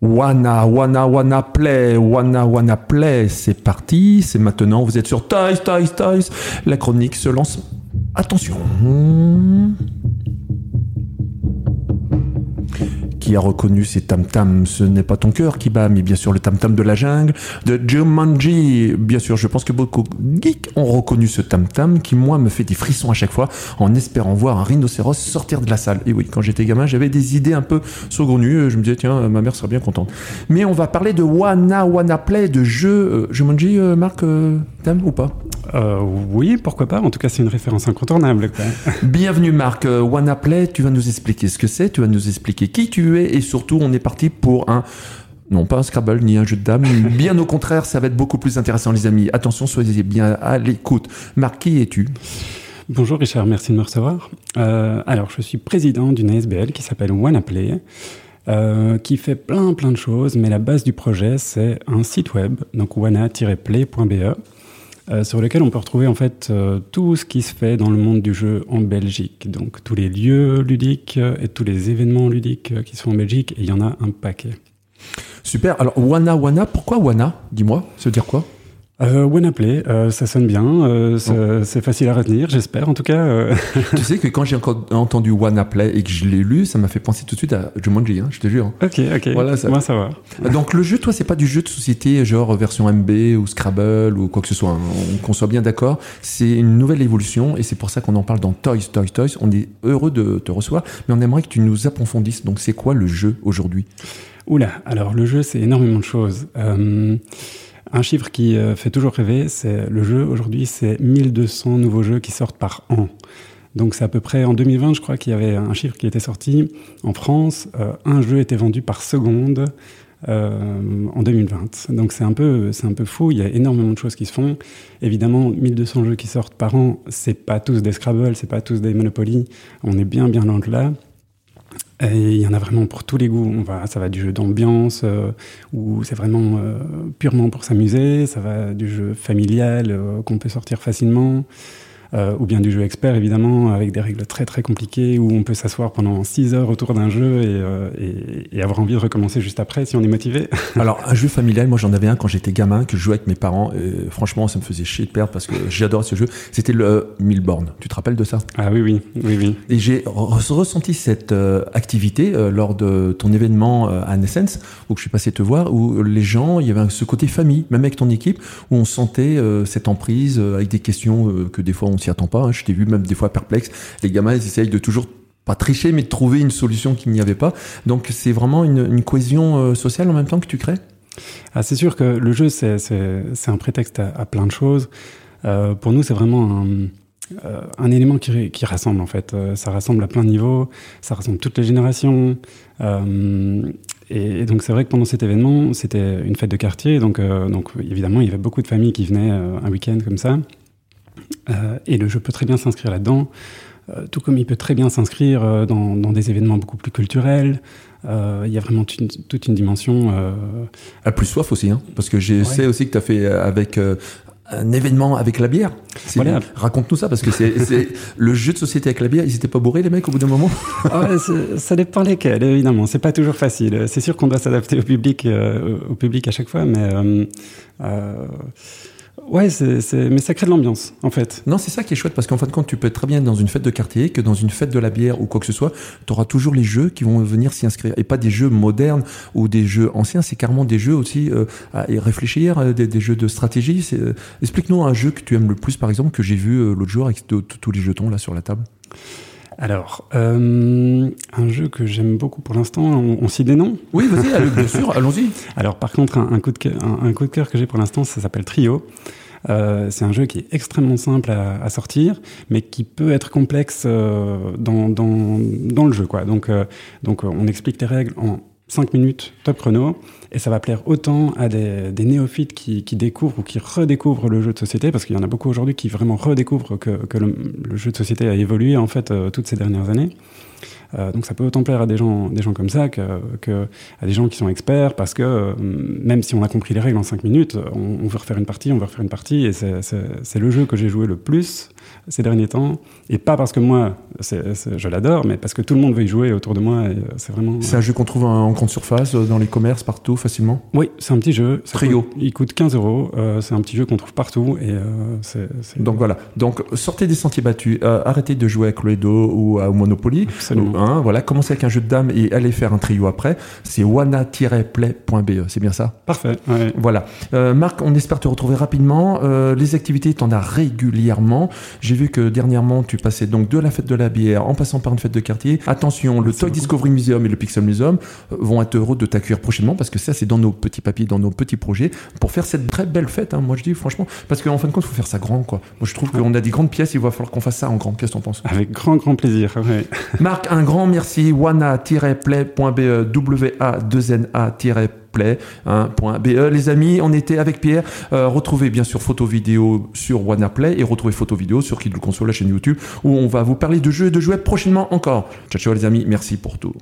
Wanna, wanna, wanna play, wanna, wanna play, c'est parti, c'est maintenant, vous êtes sur Toys, Toys, Toys, la chronique se lance. Attention. Qui a reconnu ces tam-tams. Ce n'est pas ton cœur qui bat, mais bien sûr le tam-tam de la jungle, de Jumanji. Bien sûr, je pense que beaucoup de geeks ont reconnu ce tam-tam qui, moi, me fait des frissons à chaque fois en espérant voir un rhinocéros sortir de la salle. Et oui, quand j'étais gamin, j'avais des idées un peu saugrenues. Je me disais, tiens, ma mère serait bien contente. Mais on va parler de Wanna Wanna Play, de jeux. Euh, Jumanji, euh, Marc, euh, t'aimes ou pas? Euh, oui, pourquoi pas. En tout cas, c'est une référence incontournable. Bienvenue, Marc. Wanna Play, tu vas nous expliquer ce que c'est, tu vas nous expliquer qui tu es, et surtout, on est parti pour un non, pas un Scrabble ni un jeu de dames. bien au contraire, ça va être beaucoup plus intéressant, les amis. Attention, soyez bien à l'écoute. Marc, qui es-tu? Bonjour Richard, merci de me recevoir. Euh, alors, je suis président d'une ASBL qui s'appelle WannaPlay, euh, qui fait plein plein de choses, mais la base du projet, c'est un site web, donc wanna-play.be. Euh, sur lequel on peut retrouver en fait euh, tout ce qui se fait dans le monde du jeu en Belgique. Donc tous les lieux ludiques euh, et tous les événements ludiques qui sont en Belgique, et il y en a un paquet. Super. Alors Wana Wana, pourquoi Wana? Dis-moi, ça dire quoi? Euh, Wannaplay, euh, ça sonne bien, euh, c'est facile à retenir, j'espère en tout cas. Euh. tu sais que quand j'ai entendu Wannaplay et que je l'ai lu, ça m'a fait penser tout de suite à Jumanji, hein, je te jure. Ok, ok. Voilà, ça. Moi, ça va. Donc le jeu, toi, c'est pas du jeu de société genre version MB ou Scrabble ou quoi que ce soit. Hein. Qu'on soit bien d'accord, c'est une nouvelle évolution et c'est pour ça qu'on en parle dans Toys, Toys, Toys. On est heureux de te recevoir, mais on aimerait que tu nous approfondisses. Donc c'est quoi le jeu aujourd'hui? Oula, alors le jeu, c'est énormément de choses. Euh, un chiffre qui euh, fait toujours rêver, c'est le jeu. Aujourd'hui, c'est 1200 nouveaux jeux qui sortent par an. Donc c'est à peu près en 2020, je crois qu'il y avait un chiffre qui était sorti. En France, euh, un jeu était vendu par seconde euh, en 2020. Donc c'est un peu, un peu fou. Il y a énormément de choses qui se font. Évidemment, 1200 jeux qui sortent par an, c'est pas tous des Scrabble, c'est pas tous des Monopoly. On est bien, bien loin de là. Et il y en a vraiment pour tous les goûts. On ça va du jeu d'ambiance, euh, où c'est vraiment euh, purement pour s'amuser. Ça va du jeu familial, euh, qu'on peut sortir facilement. Euh, ou bien du jeu expert évidemment, avec des règles très très compliquées, où on peut s'asseoir pendant 6 heures autour d'un jeu et, euh, et, et, avoir envie de recommencer juste après si on est motivé. Alors un jeu familial, moi j'en avais un quand j'étais gamin, que je jouais avec mes parents, et franchement ça me faisait chier de perdre parce que j'adore ce jeu, c'était le euh, Milborn, tu te rappelles de ça? Ah oui oui, oui, oui. Et j'ai ressenti cette euh, activité euh, lors de ton événement à Nessence, où je suis passé te voir, où les gens, il y avait ce côté famille, même avec ton équipe, où on sentait cette emprise avec des questions que des fois on on s'y attend pas. Hein. Je t'ai vu même des fois perplexe. Les gamins, ils essayent de toujours pas tricher, mais de trouver une solution qu'il n'y avait pas. Donc c'est vraiment une, cohésion euh, sociale en même temps que tu crées? Ah, C'est sûr que le jeu, c'est un prétexte à, plein de choses. Euh, pour nous, c'est vraiment un, euh, élément qui, rassemble en fait. ça rassemble à plein de niveaux, ça rassemble toutes les générations. Et, donc c'est vrai que pendant cet événement, c'était une fête de quartier, donc évidemment il y avait beaucoup de familles qui venaient un week-end comme ça. Euh, et le jeu peut très bien s'inscrire là-dedans, euh, tout comme il peut très bien s'inscrire euh, dans, des événements beaucoup plus culturels. Il y a vraiment toute une dimension. À plus soif aussi, hein, parce que je sais aussi que tu as fait avec un événement avec la bière. Raconte-nous ça, parce que c'est le jeu de société avec la bière. Ils étaient pas bourrés, les mecs, au bout d'un moment ah Ça dépend lesquels, évidemment. C'est pas toujours facile. C'est sûr qu'on doit s'adapter au public, au public à chaque fois, mais Ouais, c'est, mais ça crée de l'ambiance, en fait. Non, c'est ça qui est chouette, parce qu'en fin de compte, tu peux être très bien dans une fête de quartier, que dans une fête de la bière ou quoi que ce soit, tu auras toujours les jeux qui vont venir s'y inscrire. Et pas des jeux modernes ou des jeux anciens, c'est carrément des jeux aussi euh, à réfléchir, euh, des, jeux de stratégie. Euh, explique-nous un jeu que tu aimes le plus, par exemple, que j'ai vu l'autre jour avec tous les jetons là sur la table. Alors, euh, un jeu que j'aime beaucoup pour l'instant, on, on cite des noms Oui, vas-y, bien sûr, allons-y. Alors, par contre, un, coup, de cœur, un, coup de cœur que j'ai pour l'instant, ça s'appelle Trio. Euh, c'est un jeu qui est extrêmement simple à, à, sortir, mais qui peut être complexe euh, dans, dans, dans, le jeu. Quoi. Donc, euh, donc, on explique les règles en 5 minutes, top chrono, et ça va plaire autant à des, des néophytes qui, qui, découvrent ou qui redécouvrent le jeu de société, parce qu'il y en a beaucoup aujourd'hui qui vraiment redécouvrent que, que le, jeu de société a évolué en fait euh, toutes ces dernières années. Euh, donc ça peut autant plaire à des gens, des gens comme ça que, que à des gens qui sont experts, parce que euh, même si on a compris les règles en 5 minutes, on, on, veut refaire une partie, on veut refaire une partie, et c'est le jeu que j'ai joué le plus ces derniers temps. Et pas parce que moi, je l'adore, mais parce que tout le monde veut y jouer autour de moi. Et c'est vraiment. C'est un jeu qu'on trouve en grande surface, dans les commerces, partout, facilement? Oui, c'est un petit jeu. Trio. il coûte 15 euros. c'est un petit jeu qu'on trouve partout. Et, Donc voilà. Donc sortez des sentiers battus. arrêtez de jouer à Cluedo ou à Monopoly. Hein, voilà. Commencez avec un jeu de dames et allez faire un trio après. C'est wana-play.be. C'est bien ça? Parfait. Voilà. Marc, on espère te retrouver rapidement. les activités, tu en as régulièrement. J'ai vu que dernièrement, tu passais donc de la fête de la bière en passant par une fête de quartier. Attention, le Toy Discovery Museum et le Pixel Museum euh, vont être heureux de t'accueillir prochainement parce que ça, c'est dans nos petits papiers, dans nos petits projets pour faire cette très belle fête. Hein. Moi, je dis franchement, parce qu'en fin de compte, il faut faire ça grand. Quoi. Moi, je trouve qu'on a des grandes pièces, il va falloir qu'on fasse ça en grand. Qu'est-ce que tu en penses? Avec grand, grand plaisir. Marc, un grand merci. wana-play.be, W-A-2-N-A-play Hein, e. Les amis, on était avec Pierre. Euh, retrouvez bien sûr photo vidéo sur WannaPlay et retrouvez photo vidéo sur Kid Console, la chaîne YouTube, où on va vous parler de jeux et de jouets prochainement encore. Ciao ciao les amis, merci pour tout.